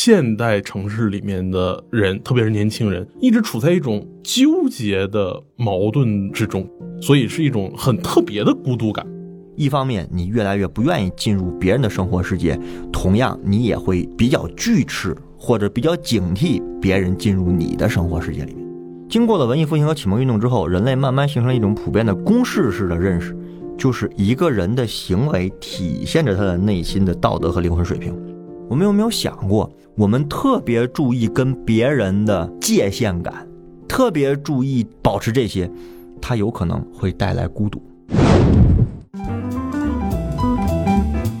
现代城市里面的人，特别是年轻人，一直处在一种纠结的矛盾之中，所以是一种很特别的孤独感。一方面，你越来越不愿意进入别人的生活世界，同样，你也会比较拒斥或者比较警惕别人进入你的生活世界里面。经过了文艺复兴和启蒙运动之后，人类慢慢形成了一种普遍的公式式的认识，就是一个人的行为体现着他的内心的道德和灵魂水平。我们有没有想过，我们特别注意跟别人的界限感，特别注意保持这些，它有可能会带来孤独。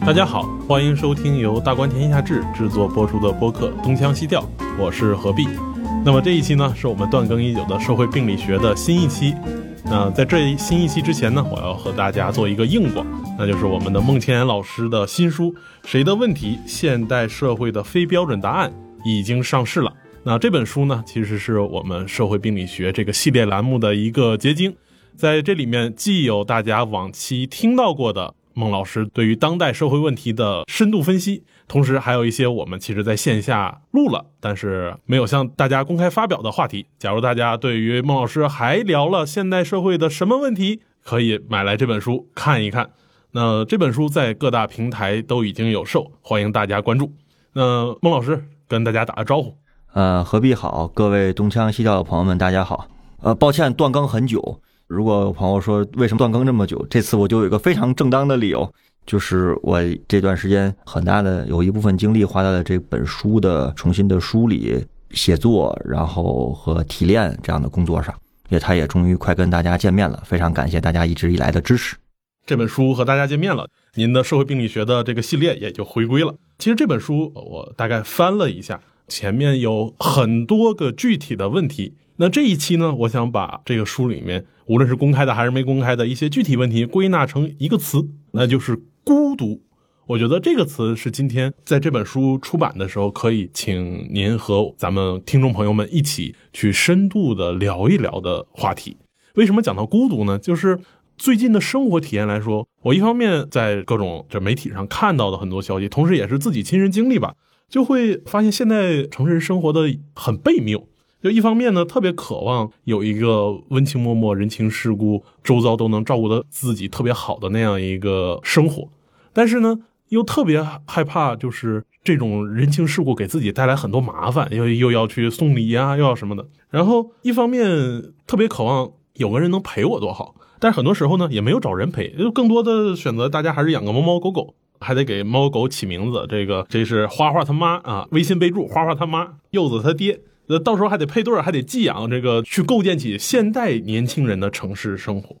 大家好，欢迎收听由大观天下志制作播出的播客《东腔西调》，我是何必。那么这一期呢，是我们断更已久的社会病理学的新一期。那在这新一期之前呢，我要和大家做一个硬广，那就是我们的孟千老师的新书《谁的问题：现代社会的非标准答案》已经上市了。那这本书呢，其实是我们社会病理学这个系列栏目的一个结晶，在这里面既有大家往期听到过的。孟老师对于当代社会问题的深度分析，同时还有一些我们其实在线下录了，但是没有向大家公开发表的话题。假如大家对于孟老师还聊了现代社会的什么问题，可以买来这本书看一看。那这本书在各大平台都已经有售，欢迎大家关注。那孟老师跟大家打个招呼。呃，何必好，各位东腔西调的朋友们，大家好。呃，抱歉断更很久。如果有朋友说为什么断更这么久，这次我就有一个非常正当的理由，就是我这段时间很大的有一部分精力花在了这本书的重新的梳理、写作，然后和提炼这样的工作上，也他也终于快跟大家见面了，非常感谢大家一直以来的支持。这本书和大家见面了，您的社会病理学的这个系列也就回归了。其实这本书我大概翻了一下，前面有很多个具体的问题。那这一期呢，我想把这个书里面无论是公开的还是没公开的一些具体问题归纳成一个词，那就是孤独。我觉得这个词是今天在这本书出版的时候，可以请您和咱们听众朋友们一起去深度的聊一聊的话题。为什么讲到孤独呢？就是最近的生活体验来说，我一方面在各种这媒体上看到的很多消息，同时也是自己亲身经历吧，就会发现现在城市人生活的很被谬。就一方面呢，特别渴望有一个温情脉脉、人情世故，周遭都能照顾的自己特别好的那样一个生活，但是呢，又特别害怕，就是这种人情世故给自己带来很多麻烦，又又要去送礼呀，又要什么的。然后一方面特别渴望有个人能陪我多好，但是很多时候呢，也没有找人陪，就更多的选择大家还是养个猫猫狗狗，还得给猫狗起名字。这个这是花花他妈啊，微信备注花花他妈，柚子他爹。那到时候还得配对，还得寄养，这个去构建起现代年轻人的城市生活，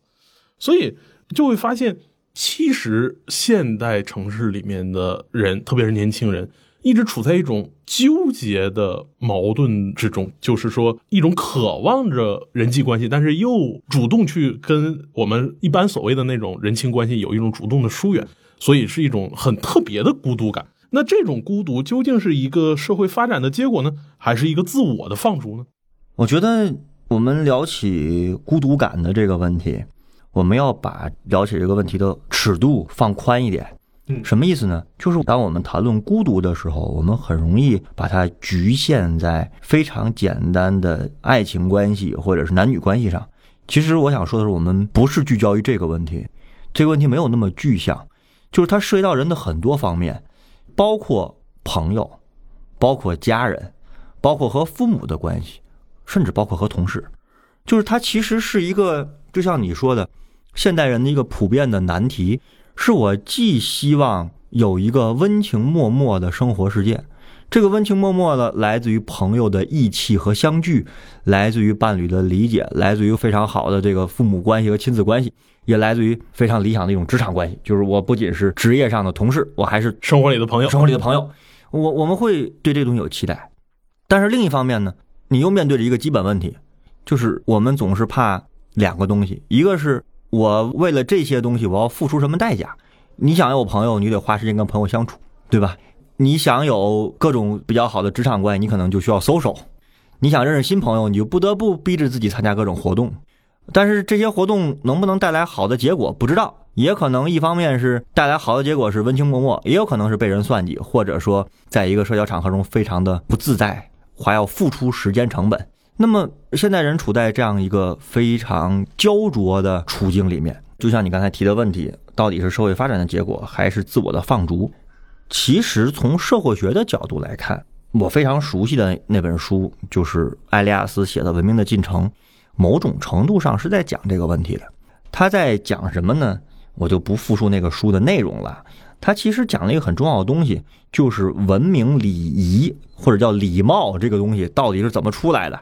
所以就会发现，其实现代城市里面的人，特别是年轻人，一直处在一种纠结的矛盾之中，就是说一种渴望着人际关系，但是又主动去跟我们一般所谓的那种人情关系有一种主动的疏远，所以是一种很特别的孤独感。那这种孤独究竟是一个社会发展的结果呢，还是一个自我的放逐呢？我觉得我们聊起孤独感的这个问题，我们要把聊起这个问题的尺度放宽一点。嗯，什么意思呢？就是当我们谈论孤独的时候，我们很容易把它局限在非常简单的爱情关系或者是男女关系上。其实我想说的是，我们不是聚焦于这个问题，这个问题没有那么具象，就是它涉及到人的很多方面。包括朋友，包括家人，包括和父母的关系，甚至包括和同事，就是它其实是一个，就像你说的，现代人的一个普遍的难题。是我既希望有一个温情脉脉的生活世界，这个温情脉脉的来自于朋友的义气和相聚，来自于伴侣的理解，来自于非常好的这个父母关系和亲子关系。也来自于非常理想的一种职场关系，就是我不仅是职业上的同事，我还是生活里的朋友。生活里的朋友，我我们会对这东西有期待，但是另一方面呢，你又面对着一个基本问题，就是我们总是怕两个东西，一个是我为了这些东西我要付出什么代价？你想有朋友，你得花时间跟朋友相处，对吧？你想有各种比较好的职场关系，你可能就需要搜手；你想认识新朋友，你就不得不逼着自己参加各种活动。但是这些活动能不能带来好的结果不知道，也可能一方面是带来好的结果是温情脉脉，也有可能是被人算计，或者说在一个社交场合中非常的不自在，还要付出时间成本。那么现在人处在这样一个非常焦灼的处境里面，就像你刚才提的问题，到底是社会发展的结果，还是自我的放逐？其实从社会学的角度来看，我非常熟悉的那本书就是艾利亚斯写的《文明的进程》，某种程度上是在讲这个问题的。他在讲什么呢？我就不复述那个书的内容了。他其实讲了一个很重要的东西，就是文明礼仪或者叫礼貌这个东西到底是怎么出来的。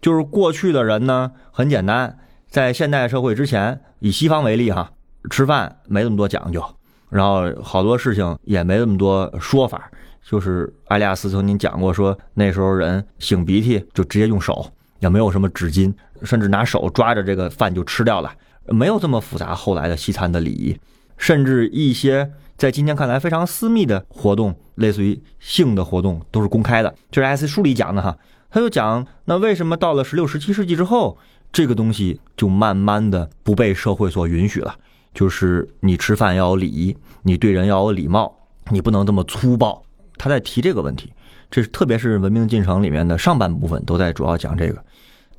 就是过去的人呢，很简单，在现代社会之前，以西方为例哈，吃饭没那么多讲究，然后好多事情也没那么多说法。就是艾利亚斯曾经讲过，说那时候人擤鼻涕就直接用手，也没有什么纸巾，甚至拿手抓着这个饭就吃掉了，没有这么复杂。后来的西餐的礼仪，甚至一些在今天看来非常私密的活动，类似于性的活动，都是公开的。就是艾斯书里讲的哈。他就讲，那为什么到了十六、十七世纪之后，这个东西就慢慢的不被社会所允许了？就是你吃饭要有礼仪，你对人要有礼貌，你不能这么粗暴。他在提这个问题，这是特别是《文明进程》里面的上半部分都在主要讲这个。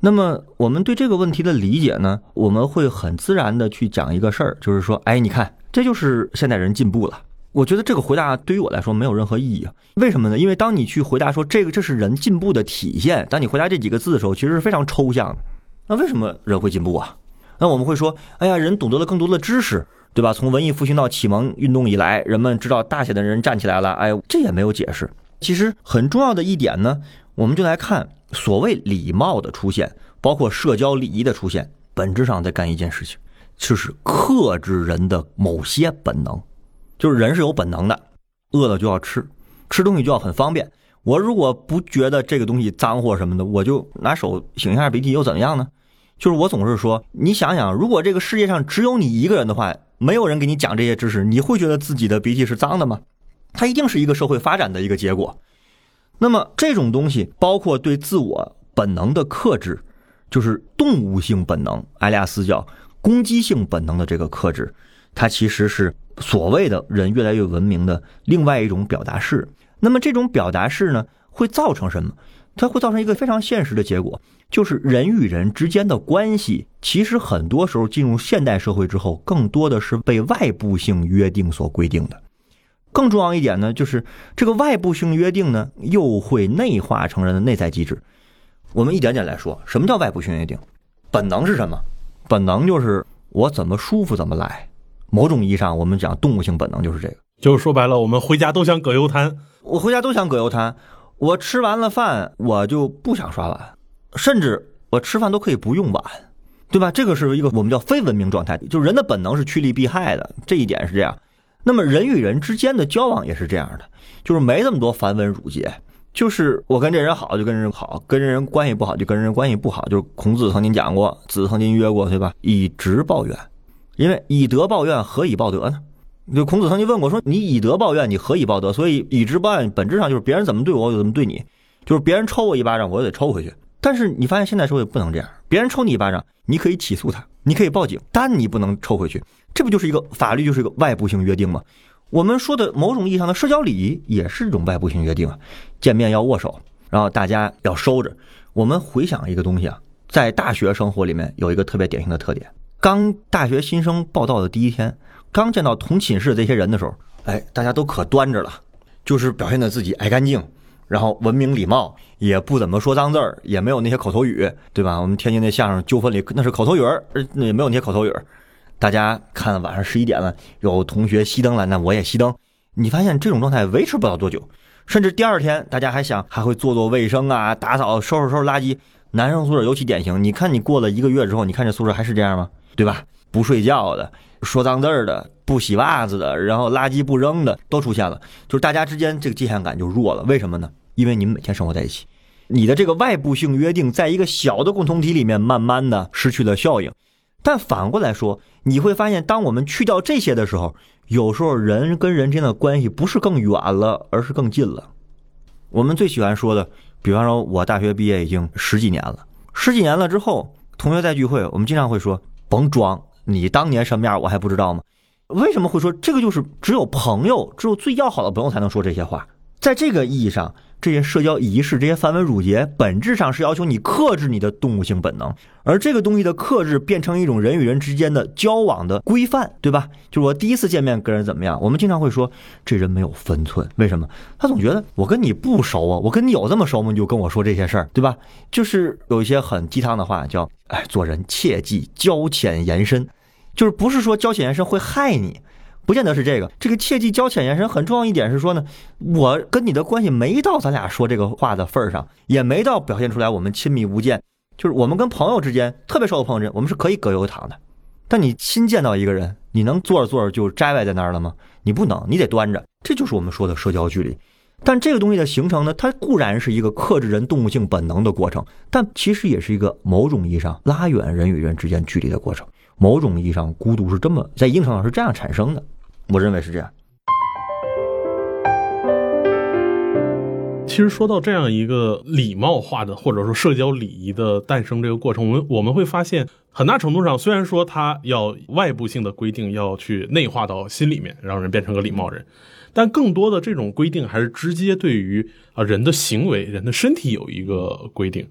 那么我们对这个问题的理解呢，我们会很自然的去讲一个事儿，就是说，哎，你看，这就是现代人进步了。我觉得这个回答对于我来说没有任何意义？为什么呢？因为当你去回答说这个这是人进步的体现，当你回答这几个字的时候，其实是非常抽象的。那为什么人会进步啊？那我们会说，哎呀，人懂得了更多的知识，对吧？从文艺复兴到启蒙运动以来，人们知道大写的人站起来了，哎，这也没有解释。其实很重要的一点呢，我们就来看所谓礼貌的出现，包括社交礼仪的出现，本质上在干一件事情，就是克制人的某些本能。就是人是有本能的，饿了就要吃，吃东西就要很方便。我如果不觉得这个东西脏或什么的，我就拿手擤一下鼻涕又怎么样呢？就是我总是说，你想想，如果这个世界上只有你一个人的话，没有人给你讲这些知识，你会觉得自己的鼻涕是脏的吗？它一定是一个社会发展的一个结果。那么这种东西包括对自我本能的克制，就是动物性本能，埃利亚斯叫攻击性本能的这个克制，它其实是。所谓的人越来越文明的另外一种表达式，那么这种表达式呢，会造成什么？它会造成一个非常现实的结果，就是人与人之间的关系，其实很多时候进入现代社会之后，更多的是被外部性约定所规定的。更重要一点呢，就是这个外部性约定呢，又会内化成人的内在机制。我们一点点来说，什么叫外部性约定？本能是什么？本能就是我怎么舒服怎么来。某种意义上，我们讲动物性本能就是这个，就是说白了，我们回家都想葛优瘫，我回家都想葛优瘫，我吃完了饭，我就不想刷碗，甚至我吃饭都可以不用碗，对吧？这个是一个我们叫非文明状态，就是人的本能是趋利避害的，这一点是这样。那么人与人之间的交往也是这样的，就是没那么多繁文缛节，就是我跟这人好就跟人好，跟这人关系不好就跟人关系不好，就是孔子曾经讲过，子曾经曰过，对吧？以直报怨。因为以德报怨，何以报德呢？就孔子曾经问过，说你以德报怨，你何以报德？所以以直报怨本质上就是别人怎么对我，我就怎么对你，就是别人抽我一巴掌，我就得抽回去。但是你发现现在社会不能这样，别人抽你一巴掌，你可以起诉他，你可以报警，但你不能抽回去。这不就是一个法律，就是一个外部性约定吗？我们说的某种意义上的社交礼仪也是一种外部性约定啊，见面要握手，然后大家要收着。我们回想一个东西啊，在大学生活里面有一个特别典型的特点。刚大学新生报道的第一天，刚见到同寝室这些人的时候，哎，大家都可端着了，就是表现的自己爱干净，然后文明礼貌，也不怎么说脏字儿，也没有那些口头语，对吧？我们天津那相声纠纷里那是口头语儿，也没有那些口头语儿。大家看晚上十一点了，有同学熄灯了，那我也熄灯。你发现这种状态维持不了多久，甚至第二天大家还想还会做做卫生啊，打扫收拾收拾垃圾。男生宿舍尤其典型，你看你过了一个月之后，你看这宿舍还是这样吗？对吧？不睡觉的，说脏字儿的，不洗袜子的，然后垃圾不扔的都出现了，就是大家之间这个界限感就弱了。为什么呢？因为你们每天生活在一起，你的这个外部性约定在一个小的共同体里面慢慢的失去了效应。但反过来说，你会发现，当我们去掉这些的时候，有时候人跟人之间的关系不是更远了，而是更近了。我们最喜欢说的，比方说，我大学毕业已经十几年了，十几年了之后，同学在聚会，我们经常会说。甭装，你当年什么样我还不知道吗？为什么会说这个？就是只有朋友，只有最要好的朋友才能说这些话。在这个意义上，这些社交仪式、这些繁文缛节，本质上是要求你克制你的动物性本能。而这个东西的克制，变成一种人与人之间的交往的规范，对吧？就是我第一次见面跟人怎么样，我们经常会说这人没有分寸。为什么？他总觉得我跟你不熟啊，我跟你有这么熟吗？你就跟我说这些事儿，对吧？就是有一些很鸡汤的话，叫哎，做人切忌交浅言深。就是不是说交浅言深会害你，不见得是这个。这个切记交浅言深很重要一点是说呢，我跟你的关系没到咱俩说这个话的份儿上，也没到表现出来我们亲密无间。就是我们跟朋友之间，特别熟的朋友之间，我们是可以葛优躺的。但你新见到一个人，你能坐着坐着就摘歪在那儿了吗？你不能，你得端着。这就是我们说的社交距离。但这个东西的形成呢，它固然是一个克制人动物性本能的过程，但其实也是一个某种意义上拉远人与人之间距离的过程。某种意义上，孤独是这么在一定程度上是这样产生的，我认为是这样。其实说到这样一个礼貌化的或者说社交礼仪的诞生这个过程，我们我们会发现，很大程度上虽然说它要外部性的规定要去内化到心里面，让人变成个礼貌人，但更多的这种规定还是直接对于啊人的行为、人的身体有一个规定。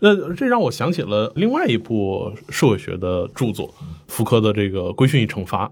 那这让我想起了另外一部社会学的著作，福柯的这个《规训与惩罚》。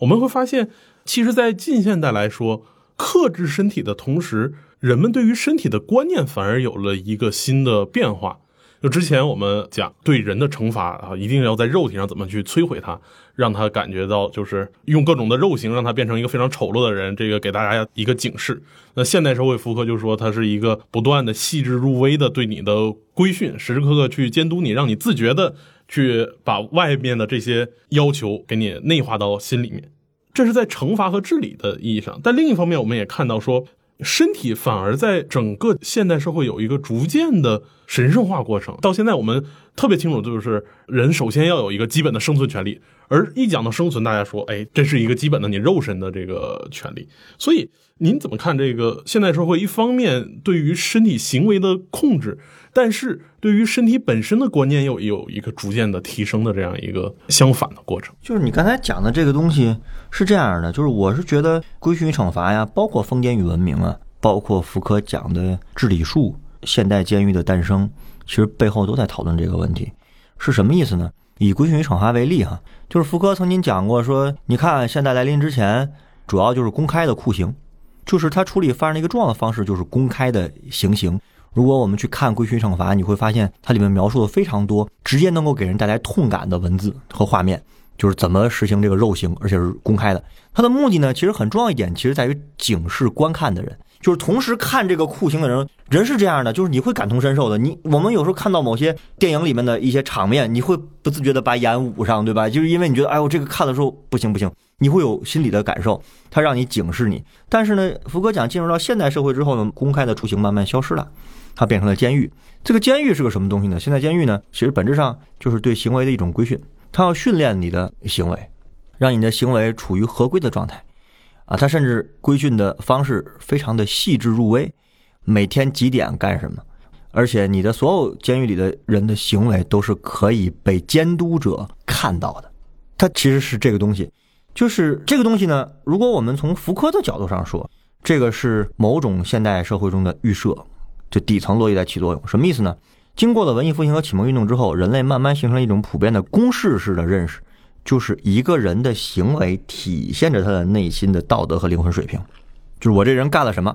我们会发现，其实，在近现代来说，克制身体的同时，人们对于身体的观念反而有了一个新的变化。就之前我们讲对人的惩罚啊，一定要在肉体上怎么去摧毁他，让他感觉到就是用各种的肉刑让他变成一个非常丑陋的人，这个给大家一个警示。那现代社会，福柯就说他是一个不断的细致入微的对你的规训，时时刻刻去监督你，让你自觉的去把外面的这些要求给你内化到心里面。这是在惩罚和治理的意义上，但另一方面，我们也看到说。身体反而在整个现代社会有一个逐渐的神圣化过程。到现在，我们特别清楚，就是人首先要有一个基本的生存权利。而一讲到生存，大家说，哎，这是一个基本的你肉身的这个权利。所以，您怎么看这个现代社会？一方面对于身体行为的控制，但是对于身体本身的观念又有一个逐渐的提升的这样一个相反的过程。就是你刚才讲的这个东西是这样的，就是我是觉得规训与惩罚呀，包括封建与文明啊，包括福柯讲的治理术、现代监狱的诞生，其实背后都在讨论这个问题，是什么意思呢？以规训与惩罚为例哈。就是福柯曾经讲过，说你看现代来临之前，主要就是公开的酷刑，就是他处理犯人的一个重要的方式就是公开的行刑。如果我们去看《规训惩罚》，你会发现它里面描述的非常多，直接能够给人带来痛感的文字和画面，就是怎么实行这个肉刑，而且是公开的。它的目的呢，其实很重要一点，其实在于警示观看的人。就是同时看这个酷刑的人，人是这样的，就是你会感同身受的。你我们有时候看到某些电影里面的一些场面，你会不自觉的把眼捂上，对吧？就是因为你觉得，哎呦，这个看的时候不行不行，你会有心理的感受，它让你警示你。但是呢，福哥讲进入到现代社会之后呢，公开的处刑慢慢消失了，它变成了监狱。这个监狱是个什么东西呢？现在监狱呢，其实本质上就是对行为的一种规训，它要训练你的行为，让你的行为处于合规的状态。啊，他甚至规训的方式非常的细致入微，每天几点干什么，而且你的所有监狱里的人的行为都是可以被监督者看到的。它其实是这个东西，就是这个东西呢。如果我们从福柯的角度上说，这个是某种现代社会中的预设，就底层逻辑在起作用。什么意思呢？经过了文艺复兴和启蒙运动之后，人类慢慢形成了一种普遍的公式式的认识。就是一个人的行为体现着他的内心的道德和灵魂水平，就是我这人干了什么，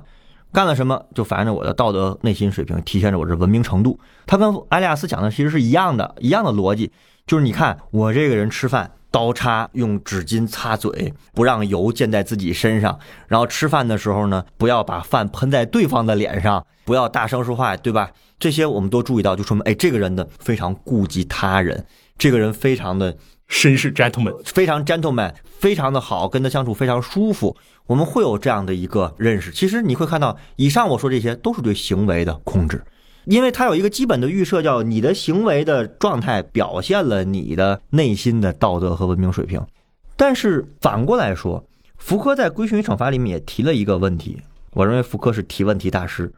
干了什么就反映着我的道德内心水平，体现着我这文明程度。他跟埃利亚斯讲的其实是一样的，一样的逻辑。就是你看我这个人吃饭，刀叉用纸巾擦嘴，不让油溅在自己身上，然后吃饭的时候呢，不要把饭喷在对方的脸上，不要大声说话，对吧？这些我们都注意到，就说明哎，这个人的非常顾及他人，这个人非常的。绅士 gentleman 非常 gentleman，非常的好，跟他相处非常舒服。我们会有这样的一个认识。其实你会看到，以上我说这些都是对行为的控制，因为它有一个基本的预设，叫你的行为的状态表现了你的内心的道德和文明水平。但是反过来说，福柯在《规训与惩罚》里面也提了一个问题，我认为福柯是提问题大师，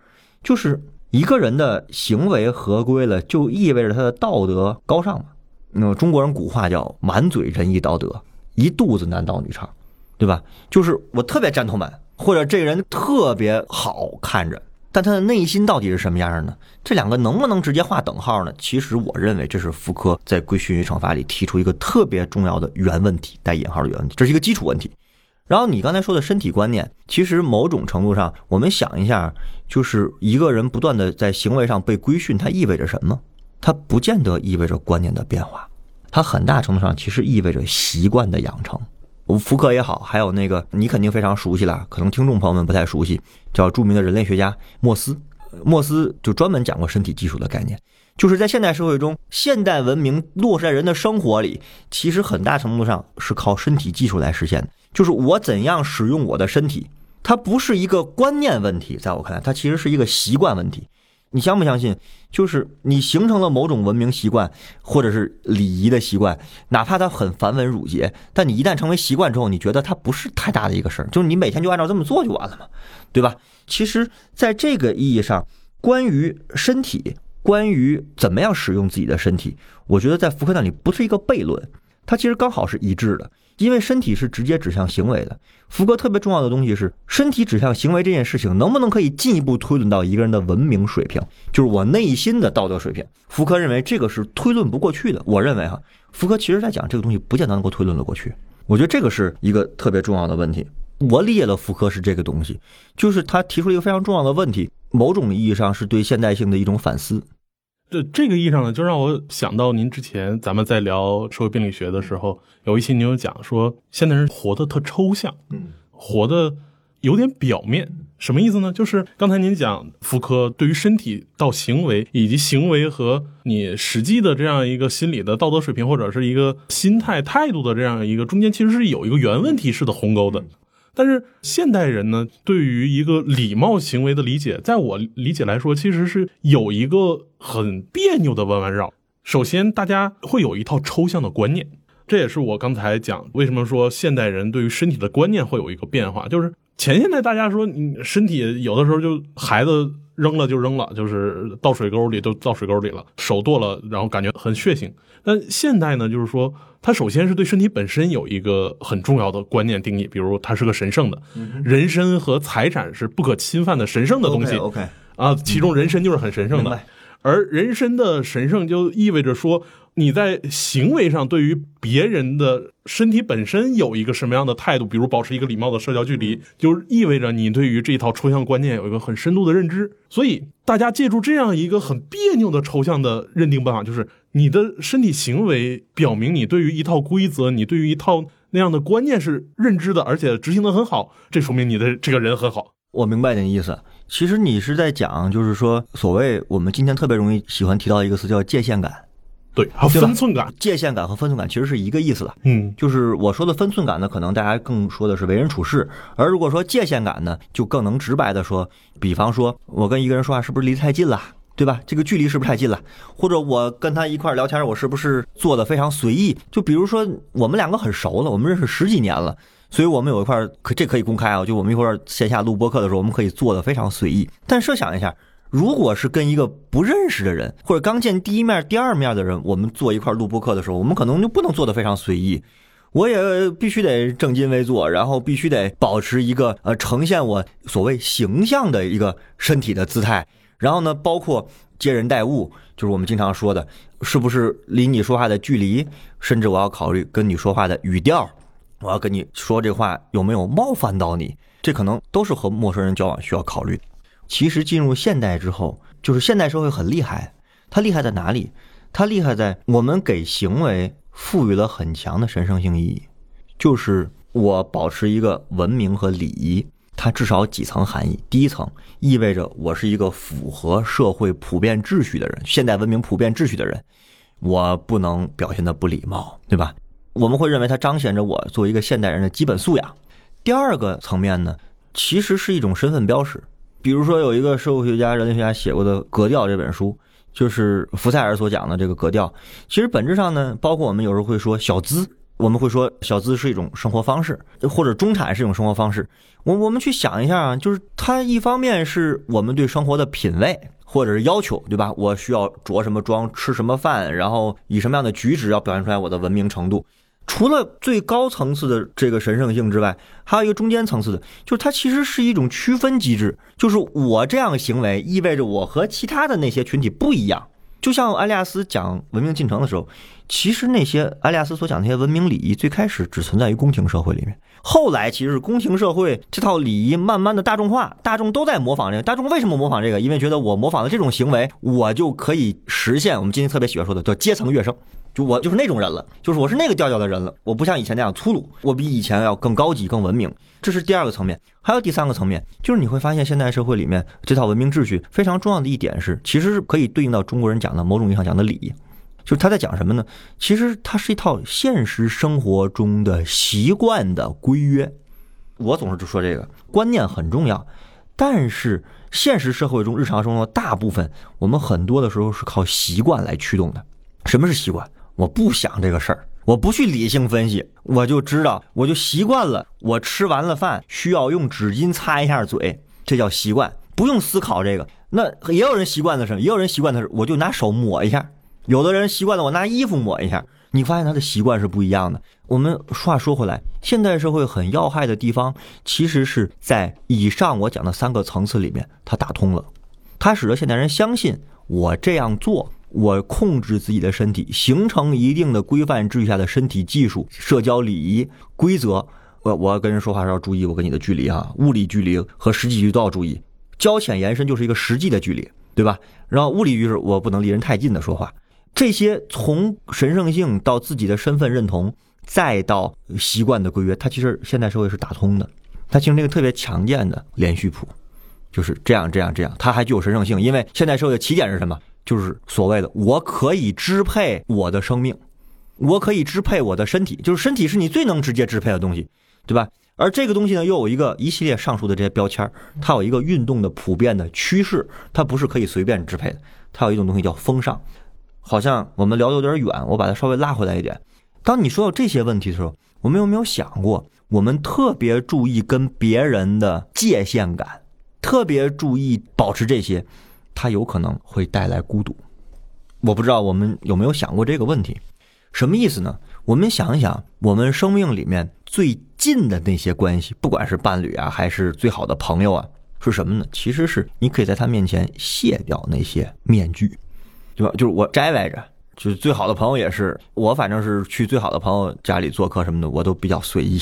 就是一个人的行为合规了，就意味着他的道德高尚吗？那中国人古话叫“满嘴仁义道德，一肚子男盗女娼”，对吧？就是我特别 gentleman，或者这个人特别好看着，但他的内心到底是什么样的呢？这两个能不能直接划等号呢？其实我认为这是福柯在规训与惩罚里提出一个特别重要的原问题，带引号的原问题，这是一个基础问题。然后你刚才说的身体观念，其实某种程度上，我们想一下，就是一个人不断的在行为上被规训，它意味着什么？它不见得意味着观念的变化，它很大程度上其实意味着习惯的养成。福柯也好，还有那个你肯定非常熟悉了，可能听众朋友们不太熟悉，叫著名的人类学家莫斯。莫斯就专门讲过身体技术的概念，就是在现代社会中，现代文明落实在人的生活里，其实很大程度上是靠身体技术来实现的。就是我怎样使用我的身体，它不是一个观念问题，在我看来，它其实是一个习惯问题。你相不相信？就是你形成了某种文明习惯，或者是礼仪的习惯，哪怕它很繁文缛节，但你一旦成为习惯之后，你觉得它不是太大的一个事儿，就是你每天就按照这么做就完了嘛，对吧？其实，在这个意义上，关于身体，关于怎么样使用自己的身体，我觉得在福柯那里不是一个悖论，它其实刚好是一致的。因为身体是直接指向行为的，福柯特别重要的东西是身体指向行为这件事情能不能可以进一步推论到一个人的文明水平，就是我内心的道德水平。福柯认为这个是推论不过去的。我认为哈，福柯其实在讲这个东西不见得能够推论得过去。我觉得这个是一个特别重要的问题。我理解的福柯是这个东西，就是他提出了一个非常重要的问题，某种意义上是对现代性的一种反思。这这个意义上呢，就让我想到您之前咱们在聊社会病理学的时候，有一期您有讲说，现代人活得特抽象，嗯，活得有点表面，什么意思呢？就是刚才您讲妇科对于身体到行为，以及行为和你实际的这样一个心理的道德水平或者是一个心态态度的这样一个中间，其实是有一个原问题式的鸿沟的。但是现代人呢，对于一个礼貌行为的理解，在我理解来说，其实是有一个很别扭的弯弯绕。首先，大家会有一套抽象的观念，这也是我刚才讲为什么说现代人对于身体的观念会有一个变化。就是前现代大家说你身体有的时候就孩子扔了就扔了，就是倒水沟里就倒水沟里了，手剁了然后感觉很血腥。但现代呢，就是说。他首先是对身体本身有一个很重要的观念定义，比如它是个神圣的，人身和财产是不可侵犯的神圣的东西。OK，啊，其中人身就是很神圣的，而人身的神圣就意味着说你在行为上对于别人的身体本身有一个什么样的态度，比如保持一个礼貌的社交距离，就意味着你对于这一套抽象观念有一个很深度的认知。所以大家借助这样一个很别扭的抽象的认定办法，就是。你的身体行为表明你对于一套规则，你对于一套那样的观念是认知的，而且执行的很好，这说明你的这个人很好。我明白你的意思。其实你是在讲，就是说，所谓我们今天特别容易喜欢提到一个词叫界限感，对，还有分寸感。界限感和分寸感其实是一个意思了。嗯，就是我说的分寸感呢，可能大家更说的是为人处事；而如果说界限感呢，就更能直白的说，比方说我跟一个人说话是不是离太近了？对吧？这个距离是不是太近了？或者我跟他一块聊天，我是不是做的非常随意？就比如说我们两个很熟了，我们认识十几年了，所以我们有一块可这可以公开啊。就我们一会儿线下录播课的时候，我们可以做的非常随意。但设想一下，如果是跟一个不认识的人，或者刚见第一面、第二面的人，我们坐一块录播课的时候，我们可能就不能做的非常随意。我也必须得正襟危坐，然后必须得保持一个呃呈现我所谓形象的一个身体的姿态。然后呢，包括接人待物，就是我们经常说的，是不是离你说话的距离，甚至我要考虑跟你说话的语调，我要跟你说这话有没有冒犯到你，这可能都是和陌生人交往需要考虑。其实进入现代之后，就是现代社会很厉害，它厉害在哪里？它厉害在我们给行为赋予了很强的神圣性意义，就是我保持一个文明和礼仪。它至少几层含义。第一层意味着我是一个符合社会普遍秩序的人，现代文明普遍秩序的人，我不能表现的不礼貌，对吧？我们会认为它彰显着我作为一个现代人的基本素养。第二个层面呢，其实是一种身份标识。比如说，有一个社会学家、人类学家写过的《格调》这本书，就是福赛尔所讲的这个格调。其实本质上呢，包括我们有时候会说小资。我们会说小资是一种生活方式，或者中产是一种生活方式。我我们去想一下啊，就是它一方面是我们对生活的品味或者是要求，对吧？我需要着什么装，吃什么饭，然后以什么样的举止要表现出来我的文明程度。除了最高层次的这个神圣性之外，还有一个中间层次的，就是它其实是一种区分机制，就是我这样行为意味着我和其他的那些群体不一样。就像埃利亚斯讲文明进程的时候，其实那些埃利亚斯所讲那些文明礼仪，最开始只存在于宫廷社会里面，后来其实是宫廷社会这套礼仪慢慢的大众化，大众都在模仿这个。大众为什么模仿这个？因为觉得我模仿的这种行为，我就可以实现我们今天特别喜欢说的叫阶层跃升。就我就是那种人了，就是我是那个调调的人了，我不像以前那样粗鲁，我比以前要更高级、更文明。这是第二个层面，还有第三个层面，就是你会发现现代社会里面这套文明秩序非常重要的一点是，其实是可以对应到中国人讲的某种意义上讲的礼，就是他在讲什么呢？其实它是一套现实生活中的习惯的规约。我总是就说这个观念很重要，但是现实社会中日常生活大部分，我们很多的时候是靠习惯来驱动的。什么是习惯？我不想这个事儿，我不去理性分析，我就知道，我就习惯了。我吃完了饭需要用纸巾擦一下嘴，这叫习惯，不用思考这个。那也有人习惯的是，也有人习惯的是，我就拿手抹一下。有的人习惯了，我拿衣服抹一下。你发现他的习惯是不一样的。我们话说回来，现代社会很要害的地方，其实是在以上我讲的三个层次里面，它打通了，它使得现代人相信我这样做。我控制自己的身体，形成一定的规范秩序下的身体技术、社交礼仪规则。我我跟人说话时要注意我跟你的距离啊，物理距离和实际距离都要注意。交浅延伸就是一个实际的距离，对吧？然后物理就是我不能离人太近的说话。这些从神圣性到自己的身份认同，再到习惯的规约，它其实现代社会是打通的。它形成一个特别强健的连续谱，就是这样这样这样，它还具有神圣性。因为现代社会的起点是什么？就是所谓的我可以支配我的生命，我可以支配我的身体，就是身体是你最能直接支配的东西，对吧？而这个东西呢，又有一个一系列上述的这些标签，它有一个运动的普遍的趋势，它不是可以随便支配的，它有一种东西叫风尚。好像我们聊的有点远，我把它稍微拉回来一点。当你说到这些问题的时候，我们有没有想过，我们特别注意跟别人的界限感，特别注意保持这些。它有可能会带来孤独，我不知道我们有没有想过这个问题，什么意思呢？我们想一想，我们生命里面最近的那些关系，不管是伴侣啊，还是最好的朋友啊，是什么呢？其实是你可以在他面前卸掉那些面具，对吧？就是我摘歪着，就是最好的朋友也是我，反正是去最好的朋友家里做客什么的，我都比较随意，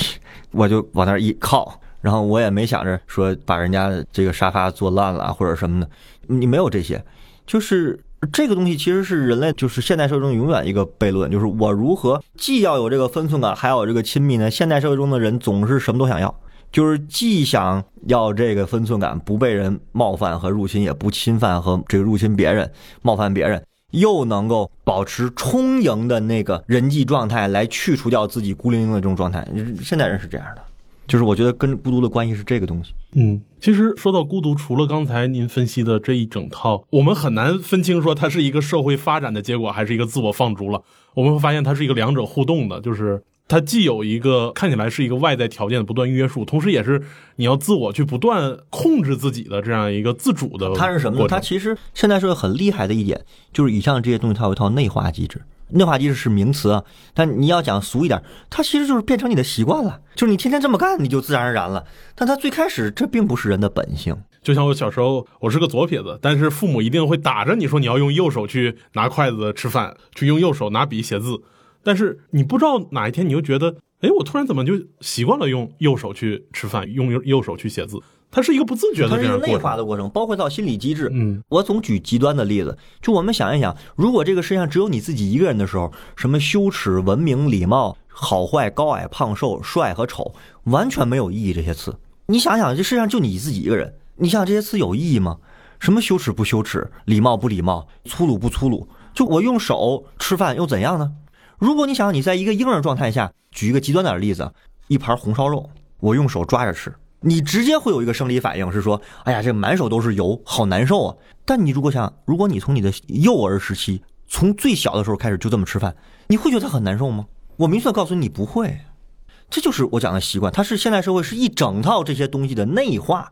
我就往那一靠。然后我也没想着说把人家这个沙发坐烂了或者什么的，你没有这些，就是这个东西其实是人类就是现代社会中永远一个悖论，就是我如何既要有这个分寸感，还要有这个亲密呢？现代社会中的人总是什么都想要，就是既想要这个分寸感，不被人冒犯和入侵，也不侵犯和这个入侵别人、冒犯别人，又能够保持充盈的那个人际状态，来去除掉自己孤零零的这种状态。现代人是这样的。就是我觉得跟孤独的关系是这个东西。嗯，其实说到孤独，除了刚才您分析的这一整套，我们很难分清说它是一个社会发展的结果，还是一个自我放逐了。我们会发现它是一个两者互动的，就是它既有一个看起来是一个外在条件的不断约束，同时也是你要自我去不断控制自己的这样一个自主的。它是什么呢？它其实现在是很厉害的一点，就是以上这些东西它有一套内化机制。内化机制是名词啊，但你要讲俗一点，它其实就是变成你的习惯了，就是你天天这么干，你就自然而然了。但它最开始这并不是人的本性。就像我小时候，我是个左撇子，但是父母一定会打着你说你要用右手去拿筷子吃饭，去用右手拿笔写字。但是你不知道哪一天你又觉得，哎，我突然怎么就习惯了用右手去吃饭，用右右手去写字。它是一个不自觉的这样内化的过程，包括到心理机制。嗯，我总举极端的例子，就我们想一想，如果这个世界上只有你自己一个人的时候，什么羞耻、文明、礼貌、好坏、高矮、胖瘦、帅和丑，完全没有意义。这些词，你想想，这世界上就你自己一个人，你想想这些词有意义吗？什么羞耻不羞耻，礼貌不礼貌，粗鲁不粗鲁？就我用手吃饭又怎样呢？如果你想你在一个婴儿状态下，举一个极端点的例子，一盘红烧肉，我用手抓着吃。你直接会有一个生理反应，是说，哎呀，这满手都是油，好难受啊！但你如果想，如果你从你的幼儿时期，从最小的时候开始就这么吃饭，你会觉得很难受吗？我明确告诉你，你不会。这就是我讲的习惯，它是现代社会是一整套这些东西的内化。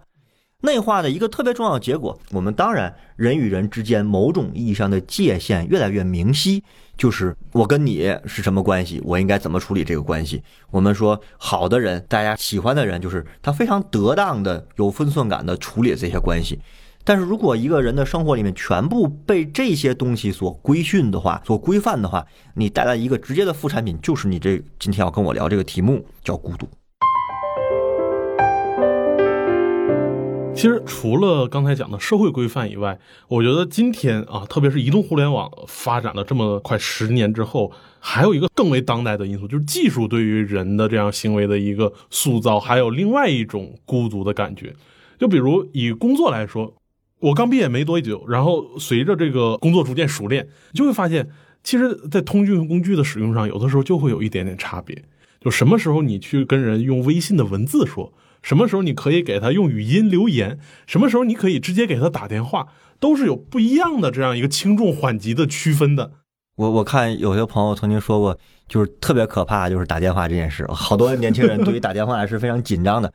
内化的一个特别重要的结果，我们当然人与人之间某种意义上的界限越来越明晰，就是我跟你是什么关系，我应该怎么处理这个关系。我们说好的人，大家喜欢的人，就是他非常得当的、有分寸感的处理这些关系。但是如果一个人的生活里面全部被这些东西所规训的话、所规范的话，你带来一个直接的副产品，就是你这今天要跟我聊这个题目叫孤独。其实除了刚才讲的社会规范以外，我觉得今天啊，特别是移动互联网发展了这么快十年之后，还有一个更为当代的因素，就是技术对于人的这样行为的一个塑造，还有另外一种孤独的感觉。就比如以工作来说，我刚毕业没多久，然后随着这个工作逐渐熟练，就会发现，其实，在通讯工具的使用上，有的时候就会有一点点差别。就什么时候你去跟人用微信的文字说？什么时候你可以给他用语音留言？什么时候你可以直接给他打电话？都是有不一样的这样一个轻重缓急的区分的。我我看有些朋友曾经说过，就是特别可怕，就是打电话这件事。好多年轻人对于打电话是非常紧张的。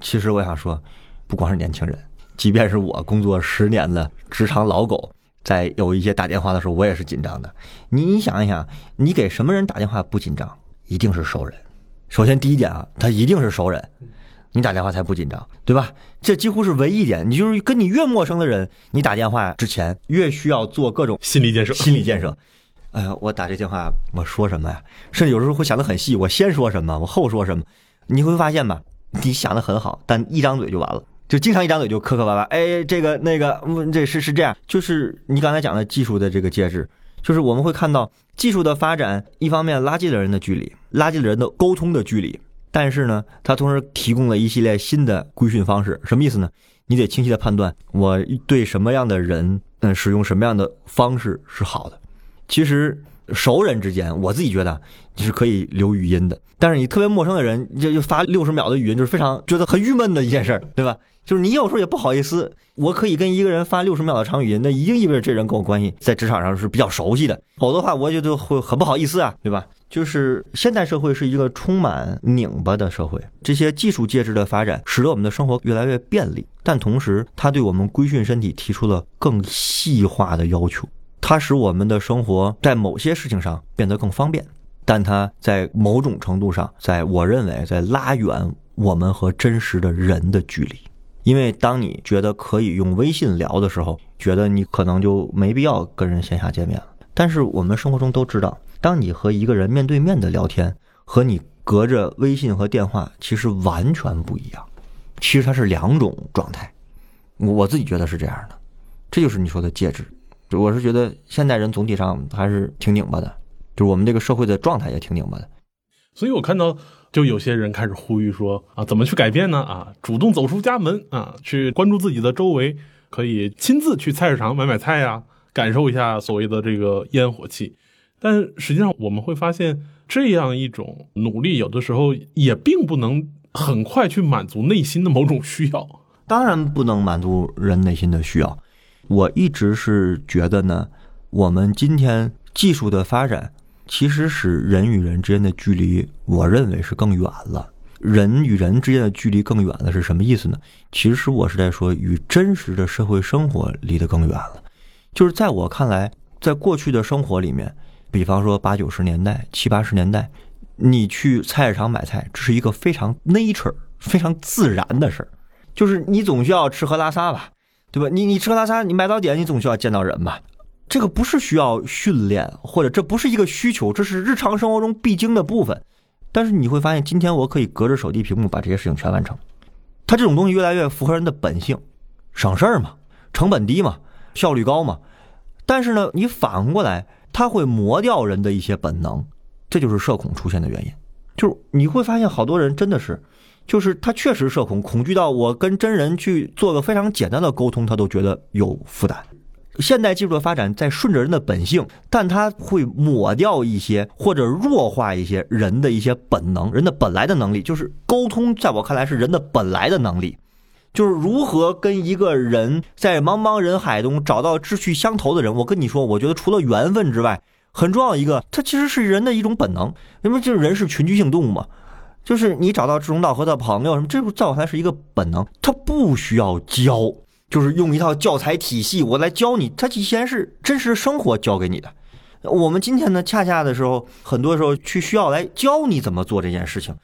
其实我想说，不光是年轻人，即便是我工作十年的职场老狗，在有一些打电话的时候，我也是紧张的。你你想一想，你给什么人打电话不紧张？一定是熟人。首先第一点啊，他一定是熟人。你打电话才不紧张，对吧？这几乎是唯一一点。你就是跟你越陌生的人，你打电话之前越需要做各种心理建设。心理建设。哎呀，我打这电话我说什么呀？甚至有时候会想得很细，我先说什么，我后说什么。你会发现吧，你想的很好，但一张嘴就完了，就经常一张嘴就磕磕巴巴。哎，这个那个，这是是这样。就是你刚才讲的技术的这个介质，就是我们会看到技术的发展，一方面拉近了人的距离，拉近了人的沟通的距离。但是呢，它同时提供了一系列新的规训方式，什么意思呢？你得清晰的判断我对什么样的人，嗯，使用什么样的方式是好的。其实熟人之间，我自己觉得你是可以留语音的，但是你特别陌生的人，就就发六十秒的语音，就是非常觉得很郁闷的一件事儿，对吧？就是你有时候也不好意思，我可以跟一个人发六十秒的长语音，那一定意味着这人跟我关系在职场上是比较熟悉的，否则的话，我觉得会很不好意思啊，对吧？就是现代社会是一个充满拧巴的社会，这些技术介质的发展使得我们的生活越来越便利，但同时它对我们规训身体提出了更细化的要求。它使我们的生活在某些事情上变得更方便，但它在某种程度上，在我认为在拉远我们和真实的人的距离。因为当你觉得可以用微信聊的时候，觉得你可能就没必要跟人线下见面了。但是我们生活中都知道。当你和一个人面对面的聊天，和你隔着微信和电话，其实完全不一样。其实它是两种状态，我自己觉得是这样的。这就是你说的介质。我是觉得现代人总体上还是挺拧巴的，就是我们这个社会的状态也挺拧巴的。所以我看到，就有些人开始呼吁说啊，怎么去改变呢？啊，主动走出家门啊，去关注自己的周围，可以亲自去菜市场买买菜呀，感受一下所谓的这个烟火气。但实际上，我们会发现，这样一种努力，有的时候也并不能很快去满足内心的某种需要。当然不能满足人内心的需要。我一直是觉得呢，我们今天技术的发展，其实使人与人之间的距离，我认为是更远了。人与人之间的距离更远了是什么意思呢？其实我是在说，与真实的社会生活离得更远了。就是在我看来，在过去的生活里面。比方说八九十年代、七八十年代，你去菜市场买菜，这是一个非常 nature、非常自然的事儿，就是你总需要吃喝拉撒吧，对吧？你你吃喝拉撒，你买早点，你总需要见到人吧？这个不是需要训练，或者这不是一个需求，这是日常生活中必经的部分。但是你会发现，今天我可以隔着手机屏幕把这些事情全完成。它这种东西越来越符合人的本性，省事儿嘛，成本低嘛，效率高嘛。但是呢，你反过来。它会磨掉人的一些本能，这就是社恐出现的原因。就是你会发现，好多人真的是，就是他确实社恐，恐惧到我跟真人去做个非常简单的沟通，他都觉得有负担。现代技术的发展在顺着人的本性，但它会抹掉一些或者弱化一些人的一些本能，人的本来的能力，就是沟通，在我看来是人的本来的能力。就是如何跟一个人在茫茫人海中找到志趣相投的人。我跟你说，我觉得除了缘分之外，很重要一个，它其实是人的一种本能。因为就是人是群居性动物嘛，就是你找到志同道合的朋友什么，这在我看来是一个本能，它不需要教，就是用一套教材体系我来教你，它以前是真实生活教给你的。我们今天呢，恰恰的时候，很多时候去需要来教你怎么做这件事情，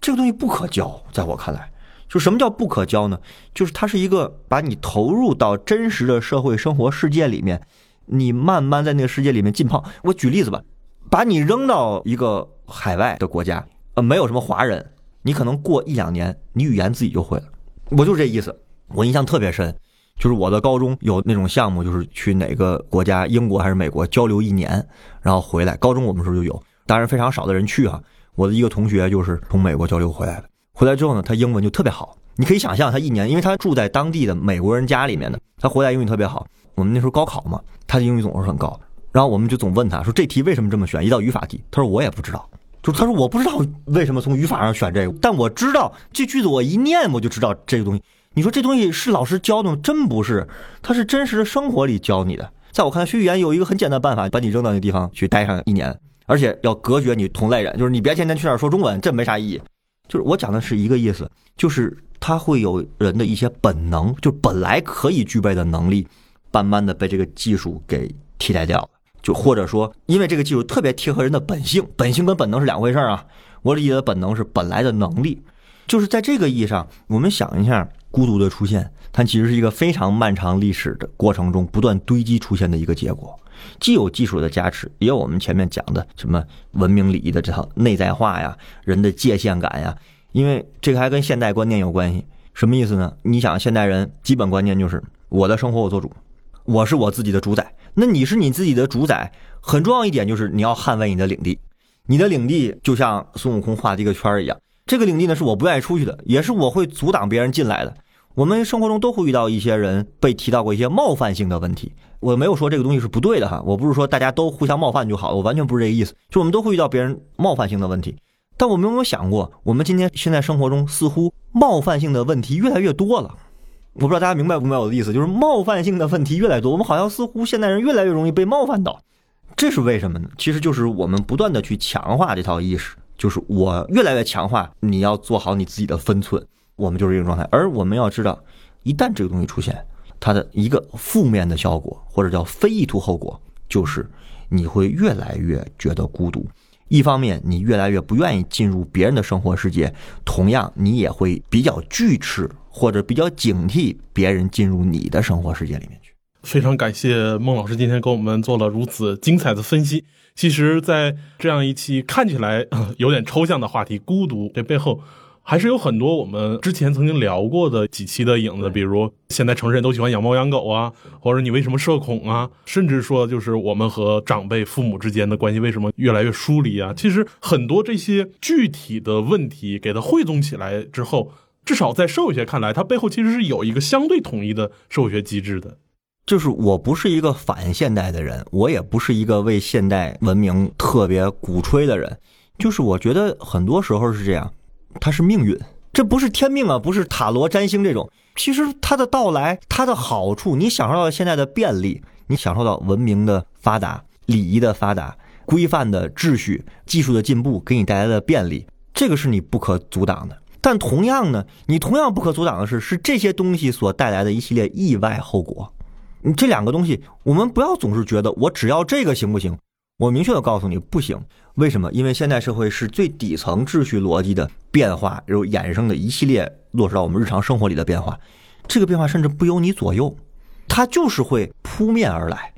这个东西不可教，在我看来，就什么叫不可教呢？就是它是一个把你投入到真实的社会生活世界里面，你慢慢在那个世界里面浸泡。我举例子吧，把你扔到一个海外的国家，呃，没有什么华人，你可能过一两年，你语言自己就会了。我就这意思，我印象特别深。就是我的高中有那种项目，就是去哪个国家，英国还是美国交流一年，然后回来。高中我们时候就有，当然非常少的人去哈。我的一个同学就是从美国交流回来的，回来之后呢，他英文就特别好。你可以想象，他一年，因为他住在当地的美国人家里面的，他回来英语特别好。我们那时候高考嘛，他的英语总是很高。然后我们就总问他说：“这题为什么这么选？”一道语法题，他说：“我也不知道。”就他说：“我不知道为什么从语法上选这个，但我知道这句子我一念我就知道这个东西。”你说这东西是老师教的吗？真不是，他是真实的生活里教你的。在我看来，学语言有一个很简单办法，把你扔到那地方去待上一年，而且要隔绝你同类人，就是你别天天去那儿说中文，这没啥意义。就是我讲的是一个意思，就是他会有人的一些本能，就本来可以具备的能力，慢慢的被这个技术给替代掉了。就或者说，因为这个技术特别贴合人的本性，本性跟本能是两回事啊。我理解的本能是本来的能力，就是在这个意义上，我们想一下。孤独的出现，它其实是一个非常漫长历史的过程中不断堆积出现的一个结果。既有技术的加持，也有我们前面讲的什么文明礼仪的这套内在化呀、人的界限感呀。因为这个还跟现代观念有关系。什么意思呢？你想，现代人基本观念就是我的生活我做主，我是我自己的主宰。那你是你自己的主宰，很重要一点就是你要捍卫你的领地。你的领地就像孙悟空画的一个圈儿一样。这个领地呢，是我不愿意出去的，也是我会阻挡别人进来的。我们生活中都会遇到一些人被提到过一些冒犯性的问题，我没有说这个东西是不对的哈，我不是说大家都互相冒犯就好，我完全不是这个意思。就我们都会遇到别人冒犯性的问题，但我们有没有想过，我们今天现在生活中似乎冒犯性的问题越来越多了？我不知道大家明白不明白我的意思，就是冒犯性的问题越来越多，我们好像似乎现代人越来越容易被冒犯到，这是为什么呢？其实就是我们不断的去强化这套意识。就是我越来越强化，你要做好你自己的分寸，我们就是这种状态。而我们要知道，一旦这个东西出现，它的一个负面的效果，或者叫非意图后果，就是你会越来越觉得孤独。一方面，你越来越不愿意进入别人的生活世界；同样，你也会比较拒斥或者比较警惕别人进入你的生活世界里面去。非常感谢孟老师今天给我们做了如此精彩的分析。其实，在这样一期看起来有点抽象的话题——孤独，这背后还是有很多我们之前曾经聊过的几期的影子。比如，现在城市人都喜欢养猫养狗啊，或者你为什么社恐啊？甚至说，就是我们和长辈、父母之间的关系为什么越来越疏离啊？其实，很多这些具体的问题给它汇总起来之后，至少在社会学看来，它背后其实是有一个相对统一的社会学机制的。就是我不是一个反现代的人，我也不是一个为现代文明特别鼓吹的人。就是我觉得很多时候是这样，它是命运，这不是天命啊，不是塔罗占星这种。其实它的到来，它的好处，你享受到现在的便利，你享受到文明的发达、礼仪的发达、规范的秩序、技术的进步给你带来的便利，这个是你不可阻挡的。但同样呢，你同样不可阻挡的是，是这些东西所带来的一系列意外后果。你这两个东西，我们不要总是觉得我只要这个行不行？我明确的告诉你，不行。为什么？因为现代社会是最底层秩序逻辑的变化，又衍生的一系列落实到我们日常生活里的变化。这个变化甚至不由你左右，它就是会扑面而来。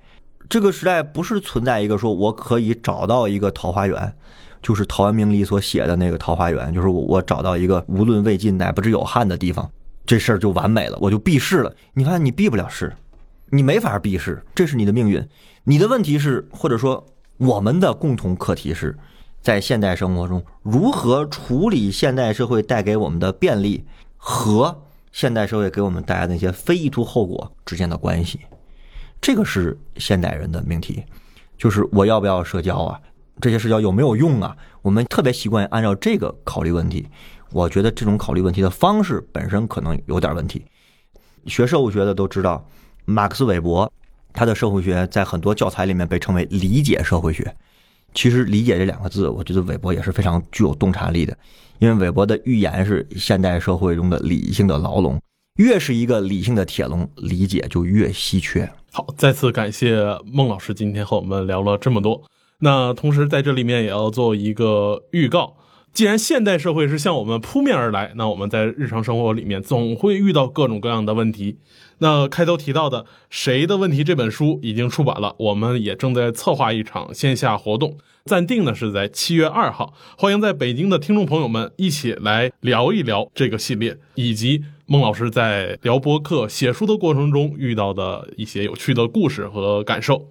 这个时代不是存在一个说我可以找到一个桃花源，就是陶渊明里所写的那个桃花源，就是我我找到一个无论魏晋乃不知有汉的地方，这事儿就完美了，我就避世了。你发现你避不了世。你没法避世，这是你的命运。你的问题是，或者说我们的共同课题是，在现代生活中如何处理现代社会带给我们的便利和现代社会给我们带来的那些非意图后果之间的关系。这个是现代人的命题，就是我要不要社交啊？这些社交有没有用啊？我们特别习惯按照这个考虑问题。我觉得这种考虑问题的方式本身可能有点问题。学社会学的都知道。马克思韦伯，他的社会学在很多教材里面被称为理解社会学，其实理解这两个字，我觉得韦伯也是非常具有洞察力的，因为韦伯的预言是现代社会中的理性的牢笼，越是一个理性的铁笼，理解就越稀缺。好，再次感谢孟老师今天和我们聊了这么多。那同时在这里面也要做一个预告。既然现代社会是向我们扑面而来，那我们在日常生活里面总会遇到各种各样的问题。那开头提到的《谁的问题》这本书已经出版了，我们也正在策划一场线下活动，暂定呢是在七月二号。欢迎在北京的听众朋友们一起来聊一聊这个系列，以及孟老师在聊播客、写书的过程中遇到的一些有趣的故事和感受。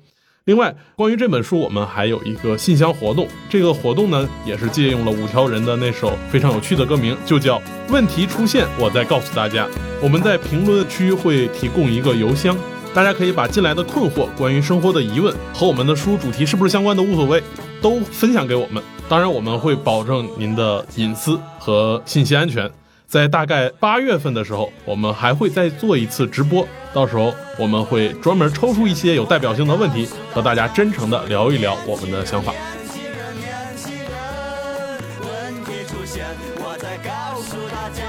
另外，关于这本书，我们还有一个信箱活动。这个活动呢，也是借用了五条人的那首非常有趣的歌名，就叫“问题出现，我再告诉大家”。我们在评论区会提供一个邮箱，大家可以把进来的困惑、关于生活的疑问和我们的书主题是不是相关的无所谓，都分享给我们。当然，我们会保证您的隐私和信息安全。在大概八月份的时候，我们还会再做一次直播，到时候我们会专门抽出一些有代表性的问题，和大家真诚的聊一聊我们的想法。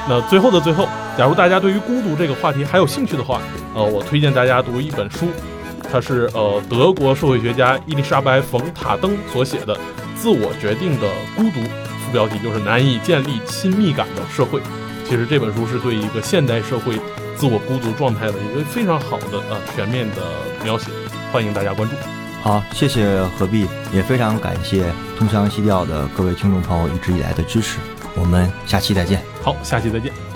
那最后的最后，假如大家对于孤独这个话题还有兴趣的话，呃，我推荐大家读一本书，它是呃德国社会学家伊丽莎白·冯·塔登所写的《自我决定的孤独》，副标题就是“难以建立亲密感的社会”。其实这本书是对一个现代社会自我孤独状态的一个非常好的呃全面的描写，欢迎大家关注。好，谢谢何必，也非常感谢东腔西调的各位听众朋友一直以来的支持，我们下期再见。好，下期再见。